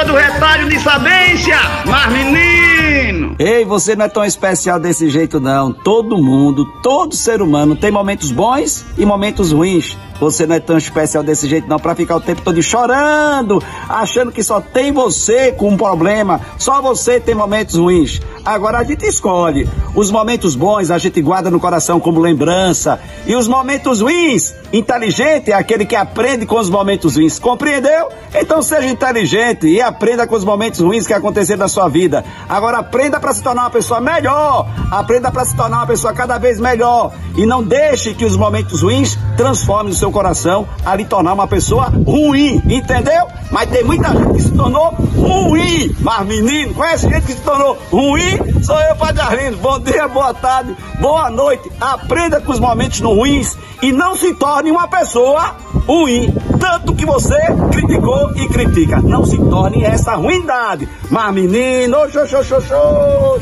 do retalho de sabência, mas menino! Ei, você não é tão especial desse jeito não. Todo mundo, todo ser humano tem momentos bons e momentos ruins. Você não é tão especial desse jeito não para ficar o tempo todo chorando, achando que só tem você com um problema, só você tem momentos ruins. Agora a gente escolhe. Os momentos bons a gente guarda no coração como lembrança e os momentos ruins, inteligente é aquele que aprende com os momentos ruins. Compreendeu? Então seja inteligente e aprenda com os momentos ruins que aconteceram na sua vida. Agora aprenda para se tornar uma pessoa melhor. Aprenda para se tornar uma pessoa cada vez melhor e não deixe que os momentos ruins transformem o seu coração a lhe tornar uma pessoa ruim, entendeu? Mas tem muita gente que se tornou ruim. Mas menino, conhece gente que se tornou ruim? Sou eu, Padre Arlindo. Bom dia, boa tarde, boa noite. Aprenda com os momentos ruins e não se torne uma pessoa ruim. Tanto que você criticou e critica. Não se torne essa ruindade. Mas menino, xô, xô, xô, xô.